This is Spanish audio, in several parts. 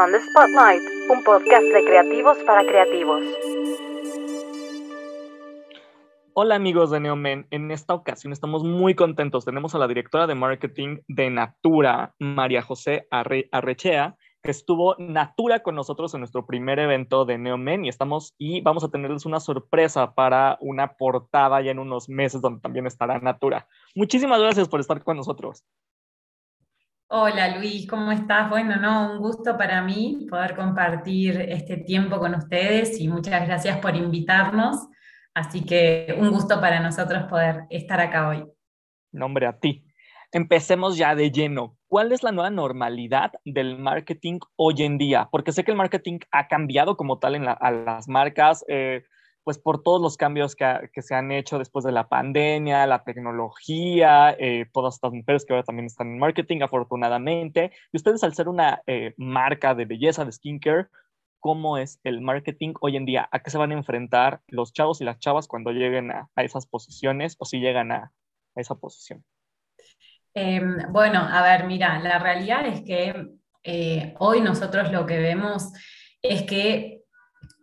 On the Spotlight, un podcast de creativos para creativos. Hola amigos de Neomen, en esta ocasión estamos muy contentos. Tenemos a la directora de marketing de Natura, María José Arrechea, que estuvo Natura con nosotros en nuestro primer evento de Neomen y estamos y vamos a tenerles una sorpresa para una portada ya en unos meses donde también estará Natura. Muchísimas gracias por estar con nosotros. Hola Luis, ¿cómo estás? Bueno, no, un gusto para mí poder compartir este tiempo con ustedes y muchas gracias por invitarnos. Así que un gusto para nosotros poder estar acá hoy. Nombre a ti. Empecemos ya de lleno. ¿Cuál es la nueva normalidad del marketing hoy en día? Porque sé que el marketing ha cambiado como tal en a las marcas. Eh, pues por todos los cambios que, se han hecho después de la pandemia, la tecnología, eh, todas estas mujeres que ahora también están en marketing, afortunadamente. Y ustedes al ser una eh, marca de belleza, de skincare, ¿cómo es el marketing hoy en día? ¿A qué se van a enfrentar los chavos y las chavas cuando lleguen a, esas posiciones o si llegan a, esa posición? Em, bueno, a ver, mira, la realidad es que eh, hoy nosotros lo que vemos es que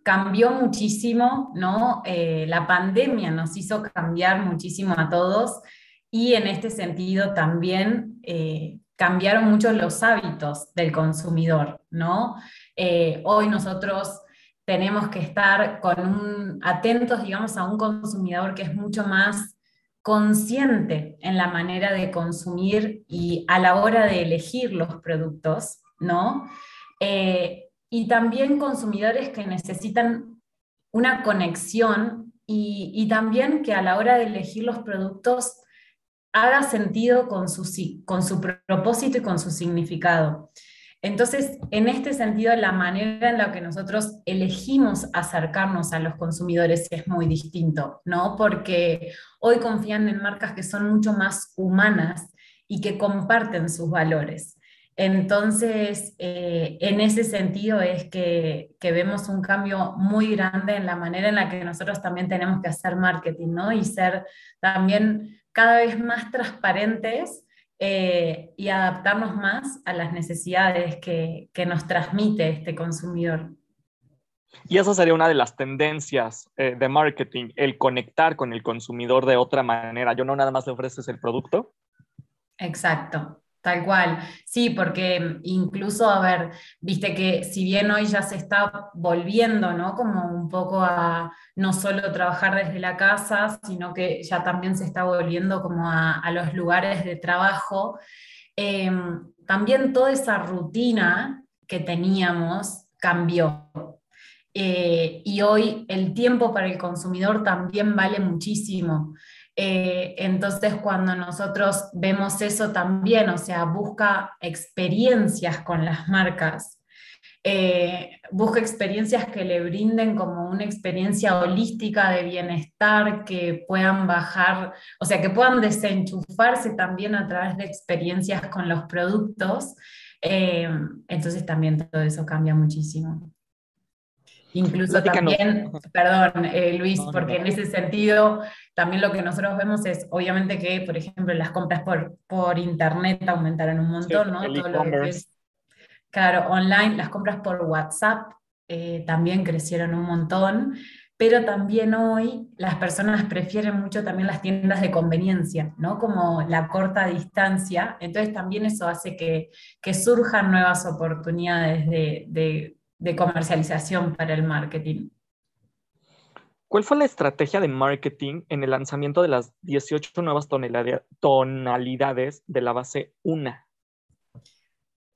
cambió muchísimo, ¿no? Eh, la pandemia nos hizo cambiar muchísimo a todos y en este sentido también eh, cambiaron mucho los hábitos del consumidor, ¿no? Eh, hoy nosotros tenemos que estar con atentos, digamos, a un consumidor que es mucho más consciente en la manera de consumir y a la hora de elegir los productos, ¿no? Y también consumidores que necesitan una conexión y, también que a la hora de elegir los productos haga sentido con su, con su propósito y con su significado. Entonces, en este sentido, la manera en la que nosotros elegimos acercarnos a los consumidores es muy distinto, ¿no? Porque hoy confían en marcas que son mucho más humanas y que comparten sus valores. Entonces, eh, en ese sentido es que, vemos un cambio muy grande en la manera en la que nosotros también tenemos que hacer marketing, ¿no? Y ser también cada vez más transparentes eh, y adaptarnos más a las necesidades que, nos transmite este consumidor. Y esa sería una de las tendencias eh, de marketing, el conectar con el consumidor de otra manera. Yo no nada más le ofreces el producto. Exacto, Tal cual, sí, porque incluso, a ver, viste que si bien hoy ya se está volviendo, ¿no? Como un poco a no solo trabajar desde la casa, sino que ya también se está volviendo como a, los lugares de trabajo, em, también toda esa rutina que teníamos cambió. Eh, y hoy el tiempo para el consumidor también vale muchísimo. Eh, entonces, cuando nosotros vemos eso también, o sea, busca experiencias con las marcas, eh, busca experiencias que le brinden como una experiencia holística de bienestar, que puedan bajar, o sea, que puedan desenchufarse también a través de experiencias con los productos. Eh, entonces también todo eso cambia muchísimo. Incluso también, perdón, Luis, porque en ese sentido también lo que nosotros vemos es, obviamente, que, por ejemplo, las compras por, por internet aumentaron un montón, ¿no? Todo lo que es, claro, online, las compras por WhatsApp eh, también crecieron un montón, pero también hoy las personas prefieren mucho también las tiendas de conveniencia, ¿no? Como la corta distancia, entonces también eso hace que, que surjan nuevas oportunidades de, de, de comercialización para el marketing. ¿Cuál fue la estrategia de marketing en el lanzamiento de las 18 nuevas tonalidades de la base UNA?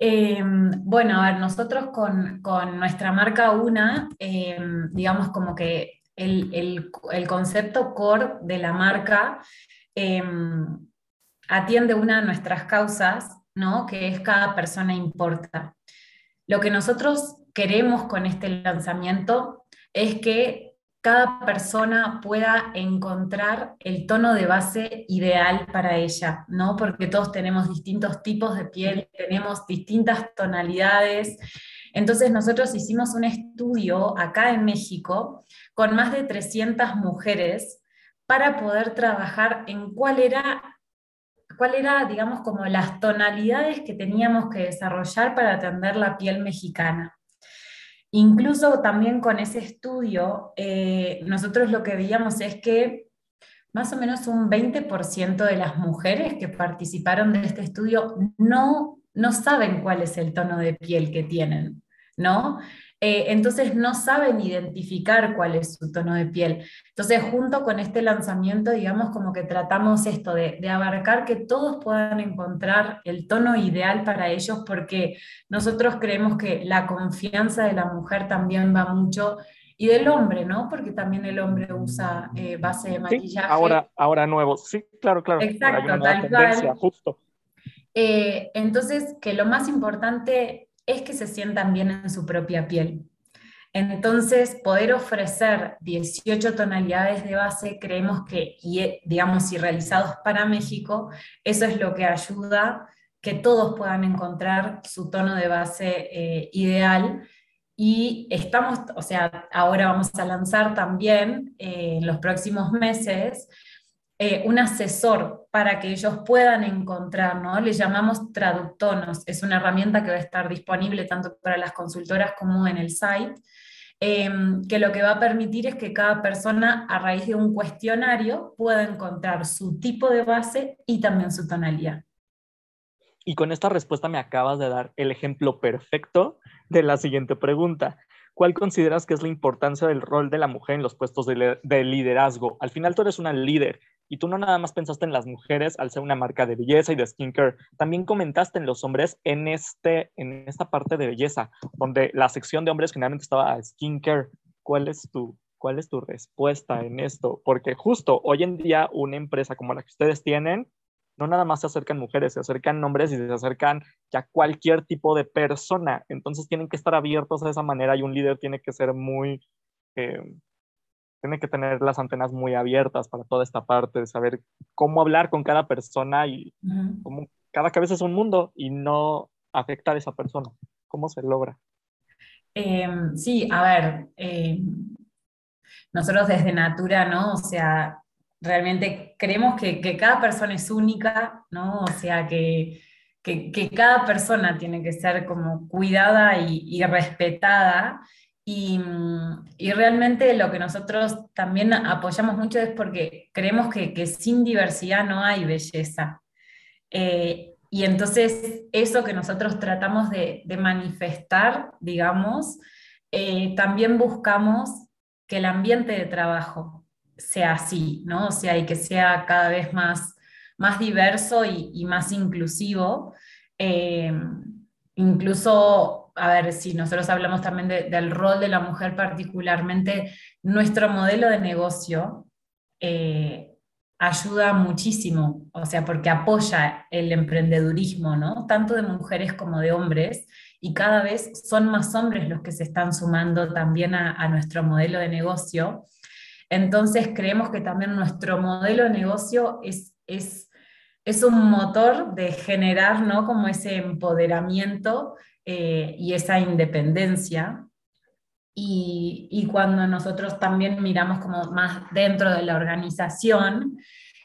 Em, bueno, a ver, nosotros con, nuestra marca UNA, em, digamos como que el, concepto core de la marca em, atiende una de nuestras causas, ¿no? que es cada persona importa. Lo que nosotros queremos con este lanzamiento es que cada persona pueda encontrar el tono de base ideal para ella, ¿no? Porque todos tenemos distintos tipos de piel, tenemos distintas tonalidades. Entonces nosotros hicimos un estudio acá en México con más de 300 mujeres para poder trabajar en cuál era cuál era, digamos, como las tonalidades que teníamos que desarrollar para atender la piel mexicana. Incluso también con ese estudio, eh, nosotros lo que veíamos es que más o menos un 20% de las mujeres que participaron de este estudio no, no saben cuál es el tono de piel que tienen, ¿no? Eh, entonces no saben identificar cuál es su tono de piel. Entonces, junto con este lanzamiento, digamos, como que tratamos esto de, abarcar que todos puedan encontrar el tono ideal para ellos, porque nosotros creemos que la confianza de la mujer también va mucho y del hombre, ¿no? Porque también el hombre usa eh, base de maquillaje. ahora, ahora nuevo, sí, claro, claro. Exacto, tal cual. Justo. Eh, entonces, que lo más importante es que se sientan bien en su propia piel. Entonces, poder ofrecer 18 tonalidades de base, creemos que, y, digamos, y realizados para México, eso es lo que ayuda que todos puedan encontrar su tono de base eh, ideal. Y estamos, o sea, ahora vamos a lanzar también eh, en los próximos meses eh, un asesor para que ellos puedan encontrar, ¿no? Le llamamos traductonos, es una herramienta que va a estar disponible tanto para las consultoras como en el site, em, que lo que va a permitir es que cada persona a raíz de un cuestionario pueda encontrar su tipo de base y también su tonalidad. Y con esta respuesta me acabas de dar el ejemplo perfecto de la siguiente pregunta. ¿Cuál consideras que es la importancia del rol de la mujer en los puestos de, de, liderazgo? Al final tú eres una líder y tú no nada más pensaste en las mujeres al ser una marca de belleza y de skincare, también comentaste en los hombres en, este, en esta parte de belleza, donde la sección de hombres generalmente estaba a skincare. ¿Cuál es tu, cuál es tu respuesta en esto? Porque justo hoy en día una empresa como la que ustedes tienen, no nada más se acercan mujeres, se acercan hombres y se acercan ya cualquier tipo de persona. Entonces tienen que estar abiertos de esa manera y un líder tiene que ser muy... Eh, tiene que tener las antenas muy abiertas para toda esta parte de saber cómo hablar con cada persona y cómo cada cabeza es un mundo y no afectar a esa persona. ¿Cómo se logra? Em, sí, a ver, em, nosotros desde Natura, ¿no? O sea, realmente creemos que, cada persona es única, ¿no? O sea, que, que, cada persona tiene que ser como cuidada y, y respetada y, realmente lo que nosotros también apoyamos mucho es porque creemos que, sin diversidad no hay belleza. Eh, y entonces eso que nosotros tratamos de, manifestar, digamos, eh, también buscamos que el ambiente de trabajo sea así, ¿no? O sea, y que sea cada vez más, más diverso y, más inclusivo. Eh, incluso a ver, si nosotros hablamos también del rol de la mujer particularmente, nuestro modelo de negocio eh, ayuda muchísimo, o sea, porque apoya el emprendedurismo, ¿no? Tanto de mujeres como de hombres, y cada vez son más hombres los que se están sumando también a, nuestro modelo de negocio. Entonces creemos que también nuestro modelo de negocio es, es, es un motor de generar, ¿no? Como ese empoderamiento eh, y esa independencia. Y, cuando nosotros también miramos como más dentro de la organización,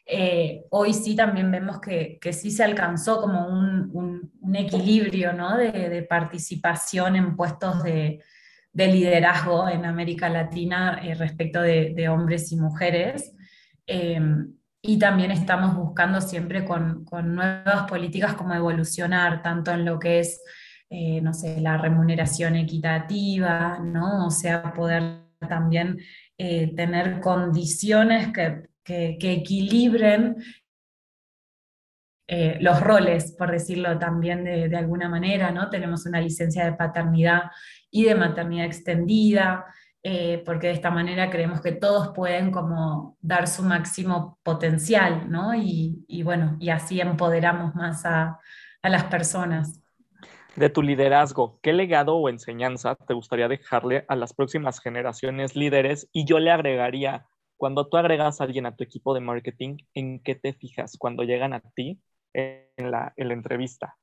eh, hoy sí también vemos que, que, sí se alcanzó como un, equilibrio ¿no? de, participación en puestos de, de, liderazgo en América Latina eh, respecto de, hombres y mujeres. y también estamos buscando siempre con, con, nuevas políticas como evolucionar, tanto en lo que es eh, no sé, la remuneración equitativa, ¿no? O sea, poder también eh, tener condiciones que, equilibren eh, los roles, por decirlo también de, alguna manera, ¿no? Tenemos una licencia de paternidad y de maternidad extendida, porque de esta manera creemos que todos pueden como dar su máximo potencial, ¿no? Y, bueno, y así empoderamos más a las personas de tu liderazgo, ¿qué legado o enseñanza te gustaría dejarle a las próximas generaciones líderes? Y yo le agregaría, cuando tú agregas a alguien a tu equipo de marketing, ¿en qué te fijas cuando llegan a ti en la, entrevista?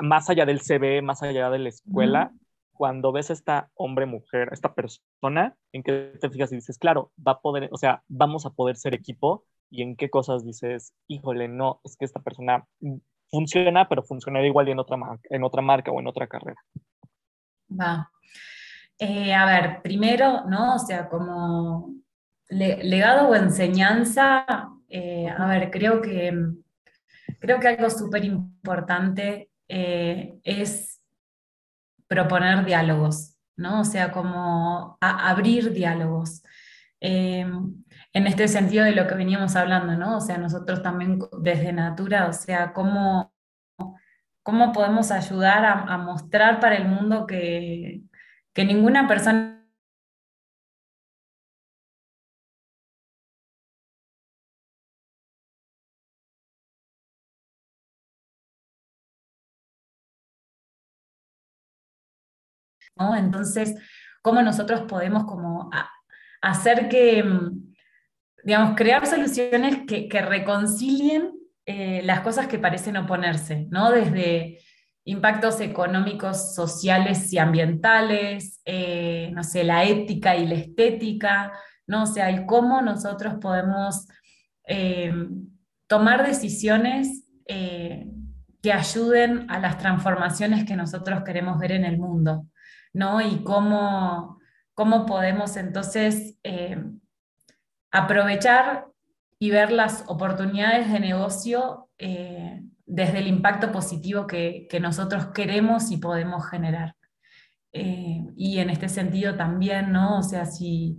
Más allá del CV, más allá de la escuela, cuando ves a esta hombre, mujer, esta persona, ¿en qué te fijas y dices, claro, va a poder, o sea, vamos a poder ser equipo y en qué cosas dices, híjole, no, es que esta persona funciona, pero funcionaría igual en otra, en otra marca o en otra carrera? Va. Eh, a ver, primero, ¿no? O sea, como legado o enseñanza, eh, a ver, creo que, creo que algo súper importante eh, es proponer diálogos, ¿no? O sea, como abrir diálogos. En este sentido de lo que veníamos hablando, ¿no? O sea, nosotros también desde Natura, o sea, cómo, cómo podemos ayudar a mostrar para el mundo que, que ninguna persona Entonces, ¿cómo nosotros podemos como hacer que, mm, digamos, crear soluciones que, reconcilien eh, las cosas que parecen oponerse, ¿no? Desde impactos económicos, sociales y ambientales, eh, no sé, la ética y la estética, ¿no? O sea, el cómo nosotros podemos eh, tomar decisiones que ayuden a las transformaciones que nosotros queremos ver en el mundo, ¿no? Y cómo, cómo podemos entonces aprovechar y ver las oportunidades de negocio desde el impacto positivo que, nosotros queremos y podemos generar. Eh, y en este sentido también, ¿no? O sea, si,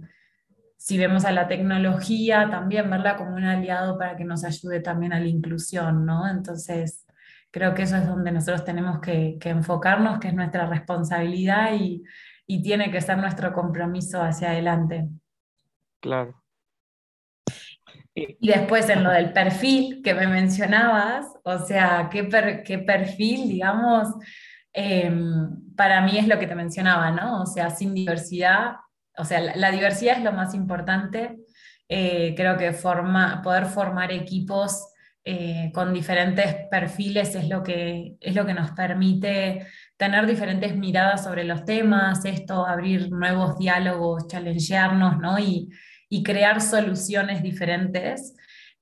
si vemos a la tecnología, también verla como un aliado para que nos ayude también a la inclusión, ¿no? Entonces, creo que eso es donde nosotros tenemos que, enfocarnos, que es nuestra responsabilidad y, y tiene que ser nuestro compromiso hacia adelante. Claro. Y después en lo del perfil que me mencionabas, o sea, qué, qué perfil, digamos, em, para mí es lo que te mencionaba, ¿no? O sea, sin diversidad, o sea, la, diversidad es lo más importante. Eh, creo que forma, poder formar equipos eh, con diferentes perfiles es lo, que, es lo que nos permite tener diferentes miradas sobre los temas, esto, abrir nuevos diálogos, challengearnos, ¿no? Y, y crear soluciones diferentes.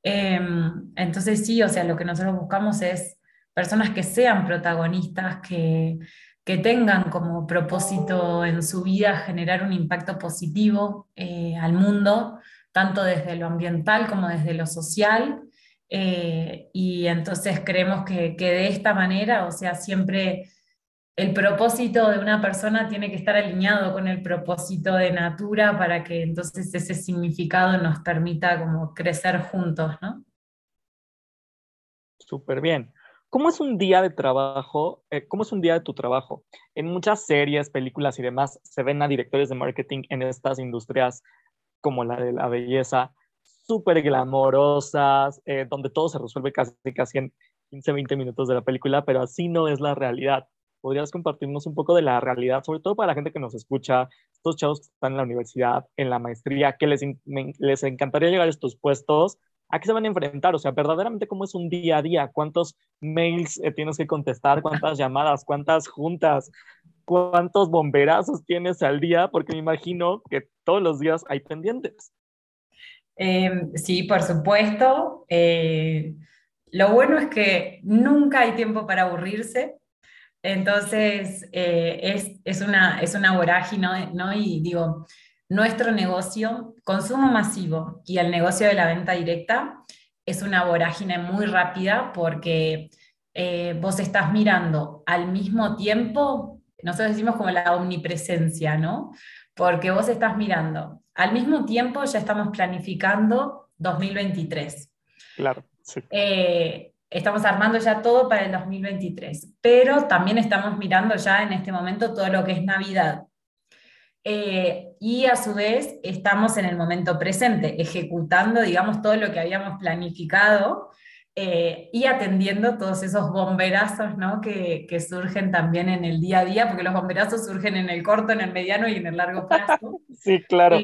Em, entonces sí, o sea, lo que nosotros buscamos es personas que sean protagonistas, que, que tengan como propósito en su vida generar un impacto positivo eh, al mundo, tanto desde lo ambiental como desde lo social. Eh, y entonces creemos que, que, de esta manera, o sea, siempre el propósito de una persona tiene que estar alineado con el propósito de Natura para que entonces ese significado nos permita como crecer juntos, ¿no? Súper bien. ¿Cómo es un día de trabajo? Eh, ¿Cómo es un día de tu trabajo? En muchas series, películas y demás se ven a directores de marketing en estas industrias como la de la belleza, súper glamorosas, eh, donde todo se resuelve casi, casi en 15, 20 minutos de la película, pero así no es la realidad podrías compartirnos un poco de la realidad, sobre todo para la gente que nos escucha, estos chavos que están en la universidad, en la maestría, que les, les encantaría llegar a estos puestos, ¿a qué se van a enfrentar? O sea, verdaderamente cómo es un día a día, cuántos mails eh, tienes que contestar, cuántas llamadas, cuántas juntas, cuántos bomberazos tienes al día, porque me imagino que todos los días hay pendientes. Em, sí, por supuesto. Eh, lo bueno es que nunca hay tiempo para aburrirse. Entonces, eh, es, una, es una vorágine, ¿no? Y digo, nuestro negocio, consumo masivo y el negocio de la venta directa, es una vorágine muy rápida porque eh, vos estás mirando al mismo tiempo, nosotros decimos como la omnipresencia, ¿no? Porque vos estás mirando, al mismo tiempo ya estamos planificando 2023. Claro. Sí. Eh, estamos armando ya todo para el 2023, pero también estamos mirando ya en este momento todo lo que es Navidad. Eh, y a su vez estamos en el momento presente, ejecutando, digamos, todo lo que habíamos planificado eh, y atendiendo todos esos bomberazos ¿no? que, que, surgen también en el día a día, porque los bomberazos surgen en el corto, en el mediano y en el largo plazo. sí, claro.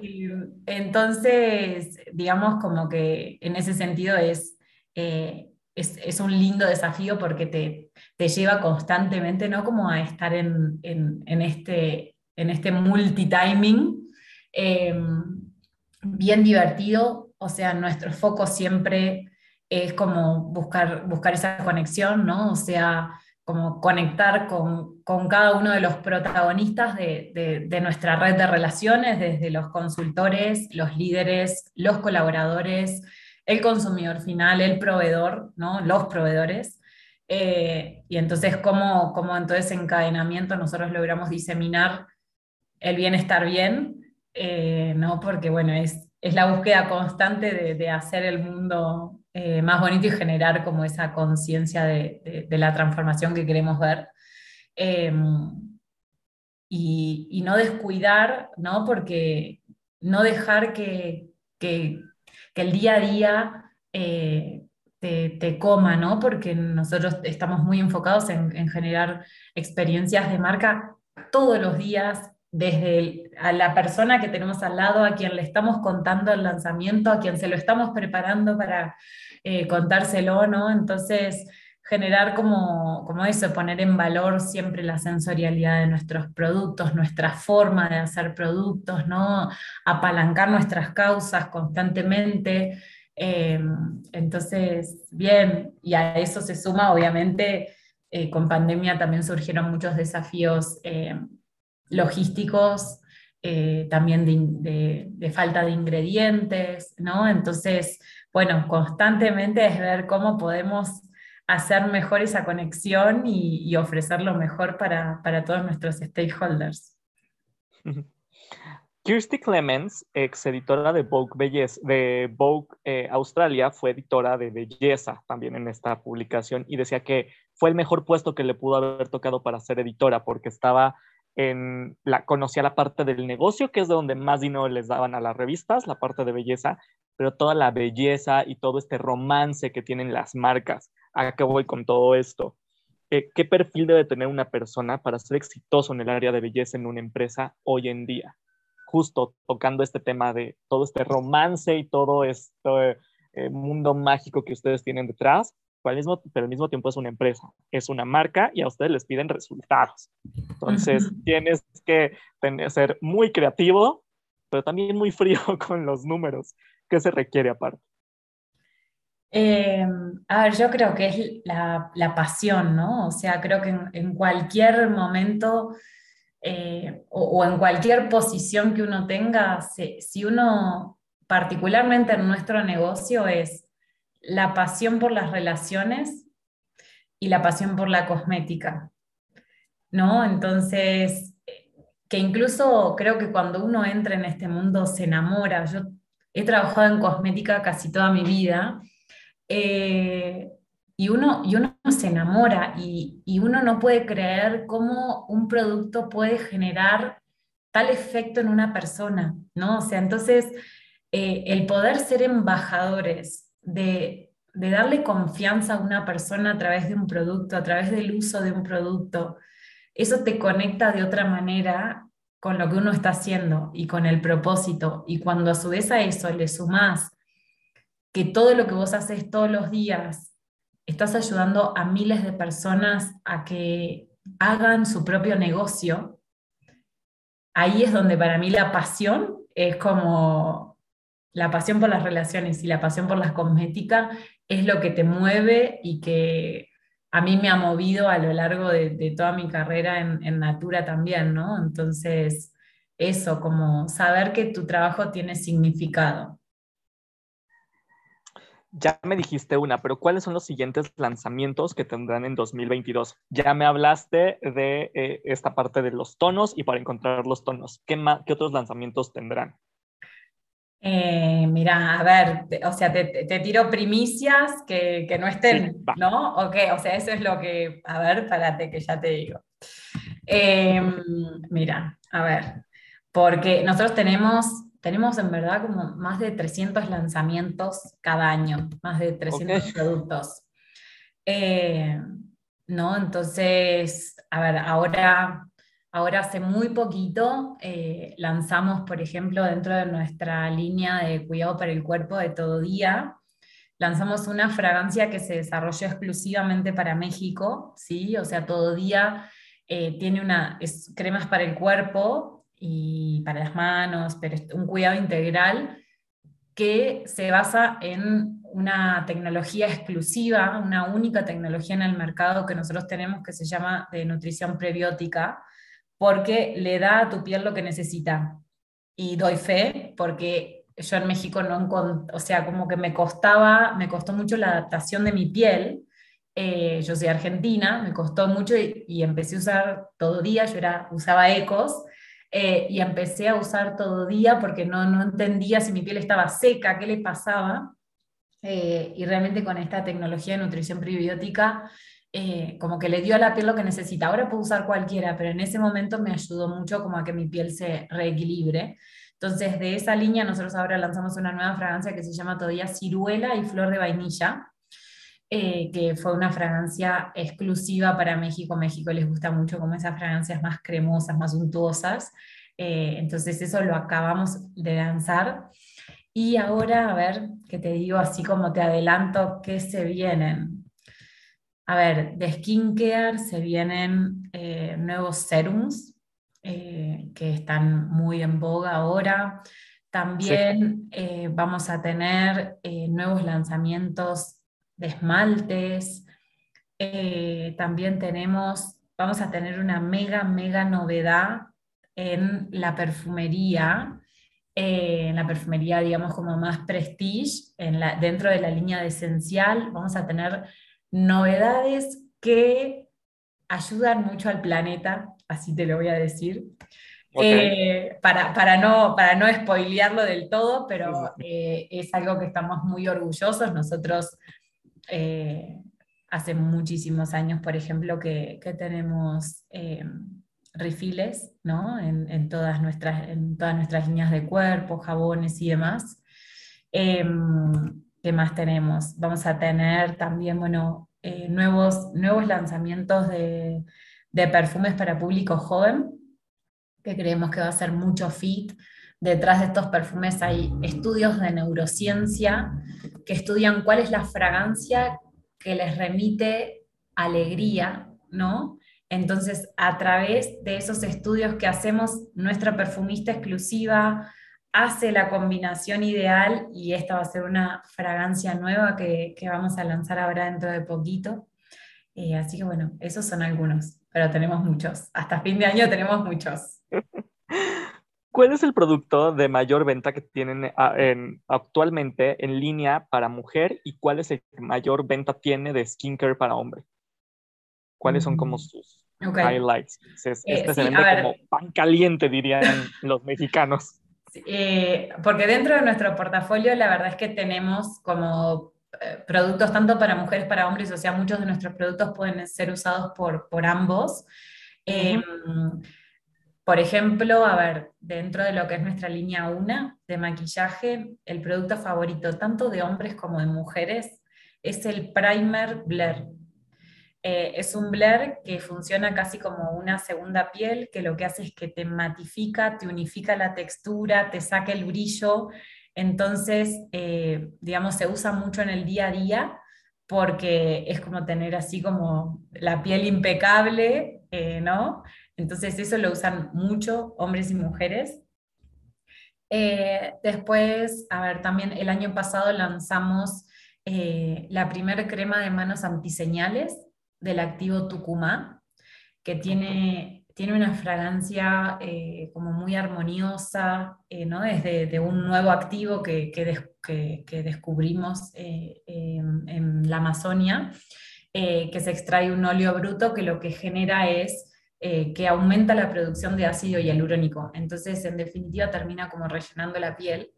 entonces, digamos como que en ese sentido es... Eh, es, un lindo desafío porque te, te, lleva constantemente, ¿no? Como a estar en, en, este, en este multitiming, em, bien divertido, o sea, nuestro foco siempre es como buscar, buscar esa conexión, ¿no? O sea, como conectar con, cada uno de los protagonistas de, nuestra red de relaciones, desde los consultores, los líderes, los colaboradores, el consumidor final, el proveedor, ¿no? los proveedores. Eh, y entonces, ¿cómo, ¿cómo, en todo ese encadenamiento nosotros logramos diseminar el bienestar bien? Eh, ¿no? Porque, bueno, es, es la búsqueda constante de, hacer el mundo eh, más bonito y generar como esa conciencia de, la transformación que queremos ver. Em, y, no descuidar, ¿no? Porque no dejar que, el día a día eh, te, coma, ¿no? Porque nosotros estamos muy enfocados en, en generar experiencias de marca todos los días, desde a la persona que tenemos al lado, a quien le estamos contando el lanzamiento, a quien se lo estamos preparando para eh, contárselo, ¿no? Entonces, generar como, como eso, poner en valor siempre la sensorialidad de nuestros productos, nuestra forma de hacer productos, ¿no? Apalancar nuestras causas constantemente. Em, entonces, bien, y a eso se suma, obviamente, eh, con pandemia también surgieron muchos desafíos em, logísticos, eh, también de, falta de ingredientes, ¿no? Entonces, bueno, constantemente es ver cómo podemos hacer mejor esa conexión y, ofrecer lo mejor para, todos nuestros stakeholders. Kirsty Clemens, ex editora de Vogue, Belleza, de Vogue eh, Australia, fue editora de Belleza también en esta publicación y decía que fue el mejor puesto que le pudo haber tocado para ser editora porque estaba en la, conocía la parte del negocio, que es de donde más dinero les daban a las revistas, la parte de belleza, pero toda la belleza y todo este romance que tienen las marcas. ¿A qué voy con todo esto? Eh, ¿Qué perfil debe tener una persona para ser exitoso en el área de belleza en una empresa hoy en día? Justo tocando este tema de todo este romance y todo este eh, mundo mágico que ustedes tienen detrás, pero al, mismo, pero al mismo tiempo es una empresa, es una marca y a ustedes les piden resultados. Entonces, tienes que ser muy creativo, pero también muy frío con los números. ¿Qué se requiere aparte? Eh, a ver, yo creo que es la, la pasión, ¿no? O sea, creo que en, cualquier momento eh, o, en cualquier posición que uno tenga, si uno, particularmente en nuestro negocio, es la pasión por las relaciones y la pasión por la cosmética, ¿no? Entonces, que incluso creo que cuando uno entra en este mundo se enamora. Yo he trabajado en cosmética casi toda mi vida eh, y, uno, y uno se enamora y, uno no puede creer cómo un producto puede generar tal efecto en una persona, ¿no? O sea, entonces, eh, el poder ser embajadores de, darle confianza a una persona a través de un producto, a través del uso de un producto, eso te conecta de otra manera con lo que uno está haciendo y con el propósito. Y cuando a su vez a eso le sumás que todo lo que vos haces todos los días, estás ayudando a miles de personas a que hagan su propio negocio, ahí es donde para mí la pasión es como la pasión por las relaciones y la pasión por las cosméticas es lo que te mueve y que a mí me ha movido a lo largo de, toda mi carrera en, Natura también, ¿no? Entonces, eso, como saber que tu trabajo tiene significado. Ya me dijiste una, pero ¿cuáles son los siguientes lanzamientos que tendrán en 2022? Ya me hablaste de eh, esta parte de los tonos y para encontrar los tonos. ¿Qué, ¿Qué otros lanzamientos tendrán? Eh, mira, a ver, o sea, te, tiro primicias que, no estén, ¿no? O o sea, eso es lo que, a ver, párate que ya te digo. Em, mira, a ver, porque nosotros tenemos, tenemos en verdad como más de 300 lanzamientos cada año, más de 300 productos. Eh, ¿No? Entonces, a ver, ahora Ahora hace muy poquito eh, lanzamos, por ejemplo, dentro de nuestra línea de cuidado para el cuerpo de todo día, lanzamos una fragancia que se desarrolló exclusivamente para México, ¿sí? O sea, todo día eh, tiene una, es cremas para el cuerpo y para las manos, pero un cuidado integral que se basa en una tecnología exclusiva, una única tecnología en el mercado que nosotros tenemos que se llama de nutrición prebiótica, porque le da a tu piel lo que necesita. Y doy fe, porque yo en México no o sea, como que me costaba, me costó mucho la adaptación de mi piel. Eh, yo soy argentina, me costó mucho y, empecé a usar todo día, yo era, usaba ecos, eh, y empecé a usar todo día porque no, no entendía si mi piel estaba seca, qué le pasaba. Eh, y realmente con esta tecnología de nutrición prebiótica, eh, como que le dio a la piel lo que necesita. Ahora puedo usar cualquiera, pero en ese momento me ayudó mucho como a que mi piel se reequilibre. Entonces, de esa línea, nosotros ahora lanzamos una nueva fragancia que se llama todavía Ciruela y Flor de Vainilla, que fue una fragancia exclusiva para México. México les gusta mucho como esas fragancias más cremosas, más untuosas. Eh, entonces eso lo acabamos de lanzar. Y ahora, a ver, que te digo así como te adelanto, ¿qué se vienen? A ver, de skincare se vienen eh, nuevos serums eh, que están muy en boga ahora. También vamos a tener nuevos lanzamientos de esmaltes. Eh, también tenemos, vamos a tener una mega, mega novedad en la perfumería, eh, en la perfumería, digamos, como más prestige, en la, dentro de la línea de esencial, vamos a tener novedades que ayudan mucho al planeta, así te lo voy a decir. Eh, para, para, no, para no spoilearlo del todo, pero es algo que estamos muy orgullosos. Nosotros eh, hace muchísimos años, por ejemplo, que, tenemos eh, refiles ¿no? en, todas nuestras, en todas nuestras líneas de cuerpo, jabones y demás. Em, ¿Qué más tenemos? Vamos a tener también bueno, eh, nuevos, nuevos lanzamientos de, de perfumes para público joven, que creemos que va a ser mucho fit. Detrás de estos perfumes hay estudios de neurociencia que estudian cuál es la fragancia que les remite alegría, ¿no? Entonces, a través de esos estudios que hacemos, nuestra perfumista exclusiva hace la combinación ideal y esta va a ser una fragancia nueva que, vamos a lanzar ahora dentro de poquito. Eh, así que bueno, esos son algunos, pero tenemos muchos. Hasta fin de año tenemos muchos. ¿Cuál es el producto de mayor venta que tienen ah, actualmente en línea para mujer y cuál es el que mayor venta tiene de skincare para hombre? ¿Cuáles son como mm, sus highlights? Eh, este se vende como pan caliente, dirían los mexicanos. Eh, porque dentro de nuestro portafolio la verdad es que tenemos como eh, productos tanto para mujeres, para hombres, o sea, muchos de nuestros productos pueden ser usados por, por ambos. Por ejemplo, a ver, dentro de lo que es nuestra línea 1 de maquillaje, el producto favorito tanto de hombres como de mujeres es el primer Blair. Eh, es un Blair que funciona casi como una segunda piel, que lo que hace es que te matifica, te unifica la textura, te saca el brillo. Entonces, eh, digamos, se usa mucho en el día a día porque es como tener así como la piel impecable, eh, ¿no? Entonces eso lo usan mucho hombres y mujeres. Eh, después, a ver, también el año pasado lanzamos eh, la primera crema de manos antiseñales del activo Tucumán, que tiene, tiene una fragancia eh, como muy armoniosa, ¿no? Desde de un nuevo activo que, que, descubrimos en la Amazonia, que se extrae un óleo bruto que lo que genera es eh, que aumenta la producción de ácido hialurónico. Entonces, en definitiva, termina como rellenando la piel.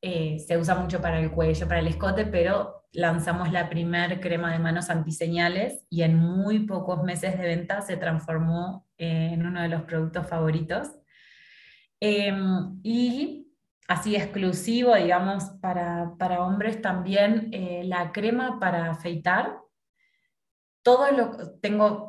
Eh, se usa mucho para el cuello, para el escote, pero lanzamos la primer crema de manos antiseñales y en muy pocos meses de venta se transformó eh, en uno de los productos favoritos. Em, y así exclusivo, digamos, para, para hombres también, la crema para afeitar. Todo lo tengo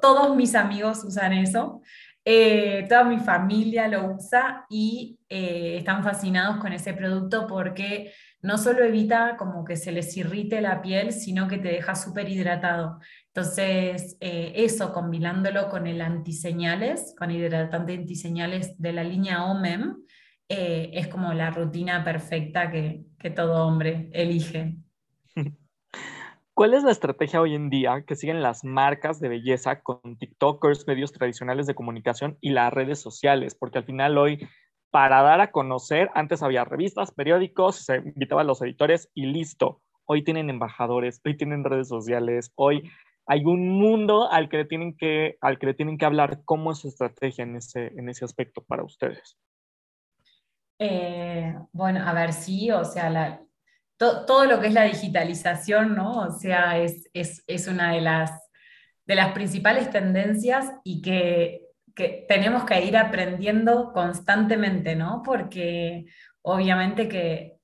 todos mis amigos usan eso, eh, toda mi familia lo usa y eh, están fascinados con ese producto porque no solo evita como que se les irrite la piel, sino que te deja súper hidratado. Entonces, eh, eso combinándolo con el antiseñales, con hidratante antiseñales de la línea OMEM, eh, es como la rutina perfecta que, que todo hombre elige. ¿Cuál es la estrategia hoy en día que siguen las marcas de belleza con TikTokers, medios tradicionales de comunicación y las redes sociales? Porque al final hoy, para dar a conocer, antes había revistas, periódicos, se invitaba a los editores y listo. Hoy tienen embajadores, hoy tienen redes sociales, hoy hay un mundo al que le tienen que, al que, le tienen que hablar. ¿Cómo es su estrategia en ese, en ese aspecto para ustedes? Eh, bueno, a ver, sí, o sea, la, todo lo que es la digitalización, ¿no? O sea, es, una de las, de las principales tendencias y que, tenemos que ir aprendiendo constantemente, ¿no? Porque obviamente que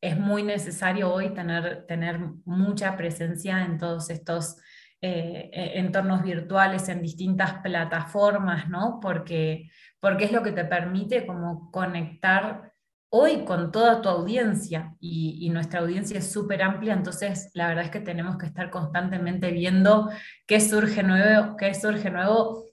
es muy necesario hoy tener, tener mucha presencia en todos estos eh, e, entornos virtuales, en distintas plataformas, ¿no? Porque, porque es lo que te permite como conectar hoy con toda tu audiencia y, nuestra audiencia es súper amplia, entonces la verdad es que tenemos que estar constantemente viendo qué surge nuevo, qué surge nuevo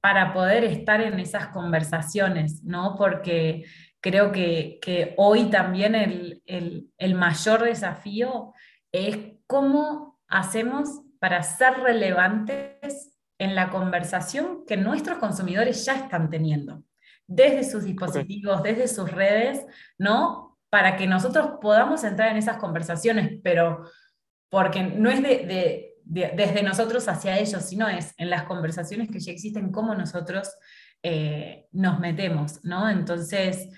para poder estar en esas conversaciones, ¿no? Porque creo que, hoy también el, el mayor desafío es cómo hacemos para ser relevantes en la conversación que nuestros consumidores ya están teniendo desde sus dispositivos, desde sus redes, ¿no? Para que nosotros podamos entrar en esas conversaciones, pero porque no es de, desde nosotros hacia ellos, sino es en las conversaciones que ya existen, cómo nosotros eh, nos metemos, ¿no? Entonces,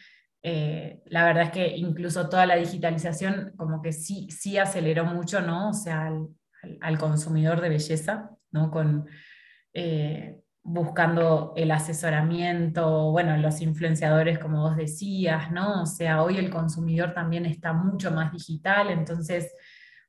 eh, la verdad es que incluso toda la digitalización como que sí, sí aceleró mucho, ¿no? O sea, al, consumidor de belleza, ¿no? Con, eh, buscando el asesoramiento, bueno, los influenciadores, como vos decías, ¿no? O sea, hoy el consumidor también está mucho más digital, entonces,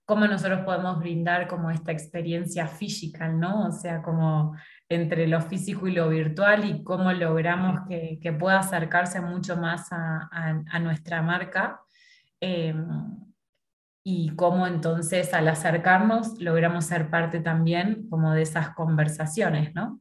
¿cómo nosotros podemos brindar como esta experiencia física, ¿no? O sea, como entre lo físico y lo virtual y cómo logramos que, pueda acercarse mucho más a, nuestra marca. Em, y cómo entonces al acercarnos logramos ser parte también como de esas conversaciones, ¿no?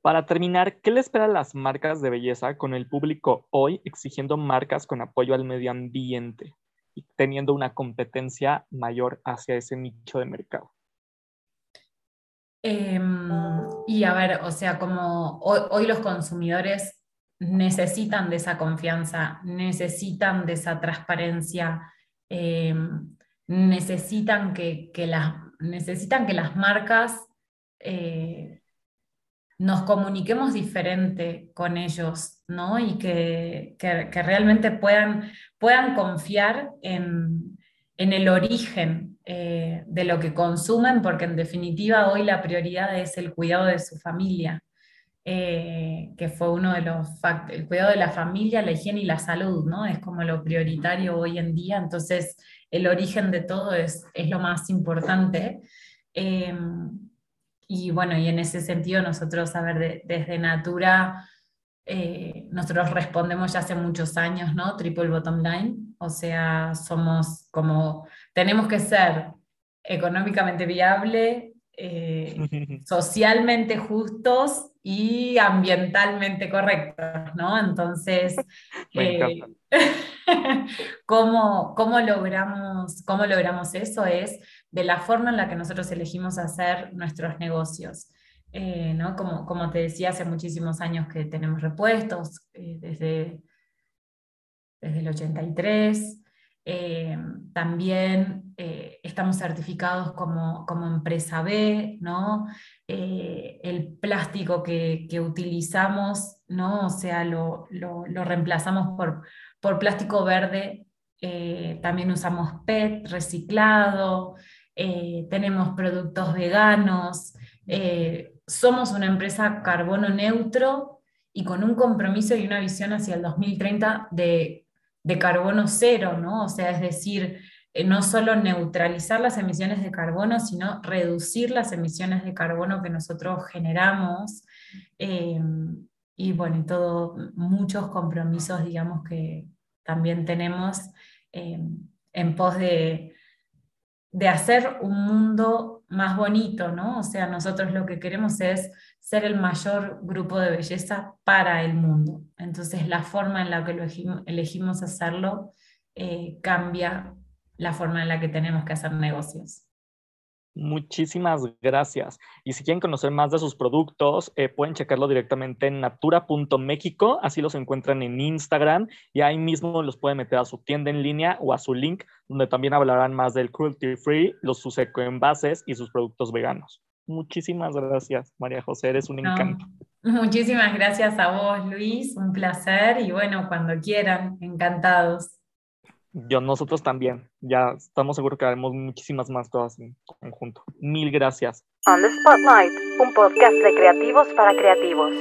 Para terminar, ¿qué le espera a las marcas de belleza con el público hoy exigiendo marcas con apoyo al medio ambiente y teniendo una competencia mayor hacia ese nicho de mercado? Em, y a ver, o sea, como hoy, los consumidores necesitan de esa confianza, necesitan de esa transparencia, em, necesitan, que, las, necesitan que las marcas eh, nos comuniquemos diferente con ellos, ¿no? Y que, realmente puedan, puedan confiar en, el origen eh, de lo que consumen, porque en definitiva hoy la prioridad es el cuidado de su familia, eh, que fue uno de los factores, el cuidado de la familia, la higiene y la salud, ¿no? Es como lo prioritario hoy en día, entonces el origen de todo es, es lo más importante. Eh, y bueno, y en ese sentido nosotros, a ver, desde Natura, eh, nosotros respondemos ya hace muchos años, ¿no? Triple bottom line, o sea, somos como, tenemos que ser económicamente viable, eh, socialmente justos y ambientalmente correctos, ¿no? Entonces, eh, ¿cómo, cómo, logramos, ¿cómo logramos eso? Es de la forma en la que nosotros elegimos hacer nuestros negocios. Eh, ¿no? como, como te decía, hace muchísimos años que tenemos repuestos, eh, desde, desde el 83. Eh, también estamos certificados como, como, empresa B, ¿no? el plástico que, que, utilizamos, ¿no? o sea, lo, lo, lo reemplazamos por, por plástico verde también usamos PET reciclado, eh, tenemos productos veganos, eh, somos una empresa carbono neutro y con un compromiso y una visión hacia el 2030 de, carbono cero, ¿no? O sea, es decir, eh, no solo neutralizar las emisiones de carbono, sino reducir las emisiones de carbono que nosotros generamos. y bueno, todo, muchos compromisos, digamos, que también tenemos en pos de, de hacer un mundo más bonito, ¿no? O sea, nosotros lo que queremos es ser el mayor grupo de belleza para el mundo. Entonces, la forma en la que elegimos, hacerlo eh, cambia la forma en la que tenemos que hacer negocios. Muchísimas gracias. Y si quieren conocer más de sus productos, eh, pueden checarlo directamente en natura.mexico, así los encuentran en Instagram y ahí mismo los pueden meter a su tienda en línea o a su link, donde también hablarán más del cruelty free, los sus ecoenvases y sus productos veganos. Muchísimas gracias, María José, eres un encanto. Muchísimas gracias a vos, Luis, un placer y bueno, cuando quieran, encantados. Yo, nosotros también. Ya estamos seguros que haremos muchísimas más todas en conjunto. Mil gracias. On the Spotlight, un podcast de creativos para creativos.